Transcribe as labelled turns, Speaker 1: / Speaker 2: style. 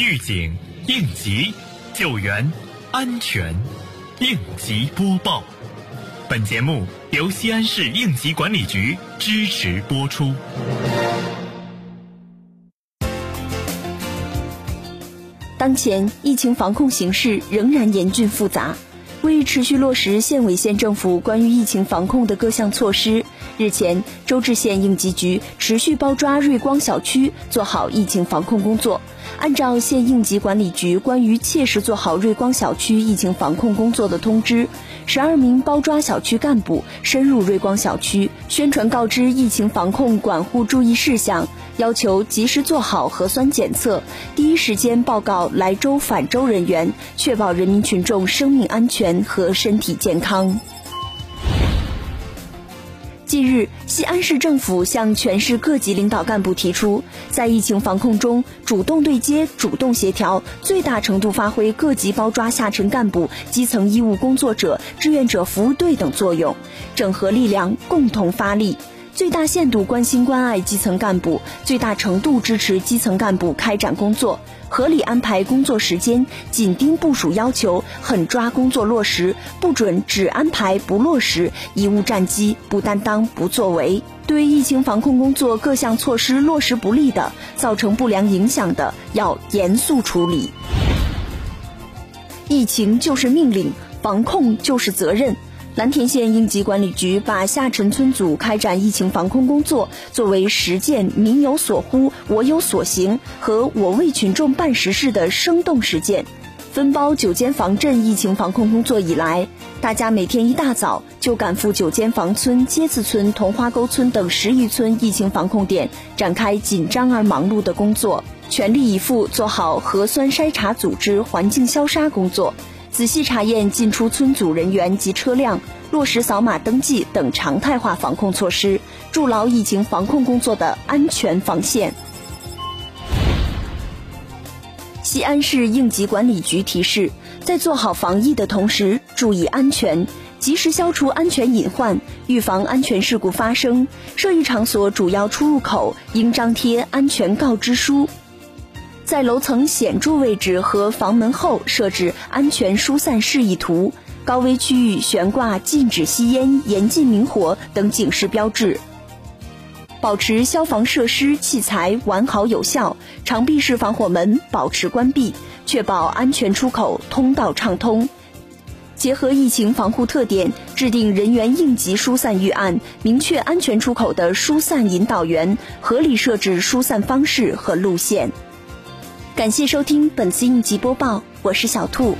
Speaker 1: 预警、应急、救援、安全，应急播报。本节目由西安市应急管理局支持播出。
Speaker 2: 当前疫情防控形势仍然严峻复杂，为持续落实县委县政府关于疫情防控的各项措施，日前，周至县应急局持续包抓瑞光小区，做好疫情防控工作。按照县应急管理局关于切实做好瑞光小区疫情防控工作的通知，十二名包抓小区干部深入瑞光小区，宣传告知疫情防控管护注意事项，要求及时做好核酸检测，第一时间报告来州返州人员，确保人民群众生命安全和身体健康。近日，西安市政府向全市各级领导干部提出，在疫情防控中主动对接、主动协调，最大程度发挥各级包抓下沉干部、基层医务工作者、志愿者服务队等作用，整合力量，共同发力。最大限度关心关爱基层干部，最大程度支持基层干部开展工作，合理安排工作时间，紧盯部署要求，狠抓工作落实，不准只安排不落实，贻误战机，不担当不作为。对疫情防控工作各项措施落实不力的，造成不良影响的，要严肃处理。疫情就是命令，防控就是责任。蓝田县应急管理局把下沉村组开展疫情防控工作作为实践“民有所呼，我有所行”和“我为群众办实事”的生动实践。分包九间房镇疫情防控工作以来，大家每天一大早就赶赴九间房村、街子村、桐花沟村等十余村疫情防控点，展开紧张而忙碌的工作，全力以赴做好核酸筛查组织、环境消杀工作。仔细查验进出村组人员及车辆，落实扫码登记等常态化防控措施，筑牢疫情防控工作的安全防线。西安市应急管理局提示，在做好防疫的同时，注意安全，及时消除安全隐患，预防安全事故发生。涉疫场所主要出入口应张贴安全告知书。在楼层显著位置和房门后设置安全疏散示意图，高危区域悬挂禁止吸烟、严禁明火等警示标志。保持消防设施器材完好有效，长闭式防火门保持关闭，确保安全出口通道畅通。结合疫情防护特点，制定人员应急疏散预案，明确安全出口的疏散引导员，合理设置疏散方式和路线。感谢收听本次应急播报，我是小兔。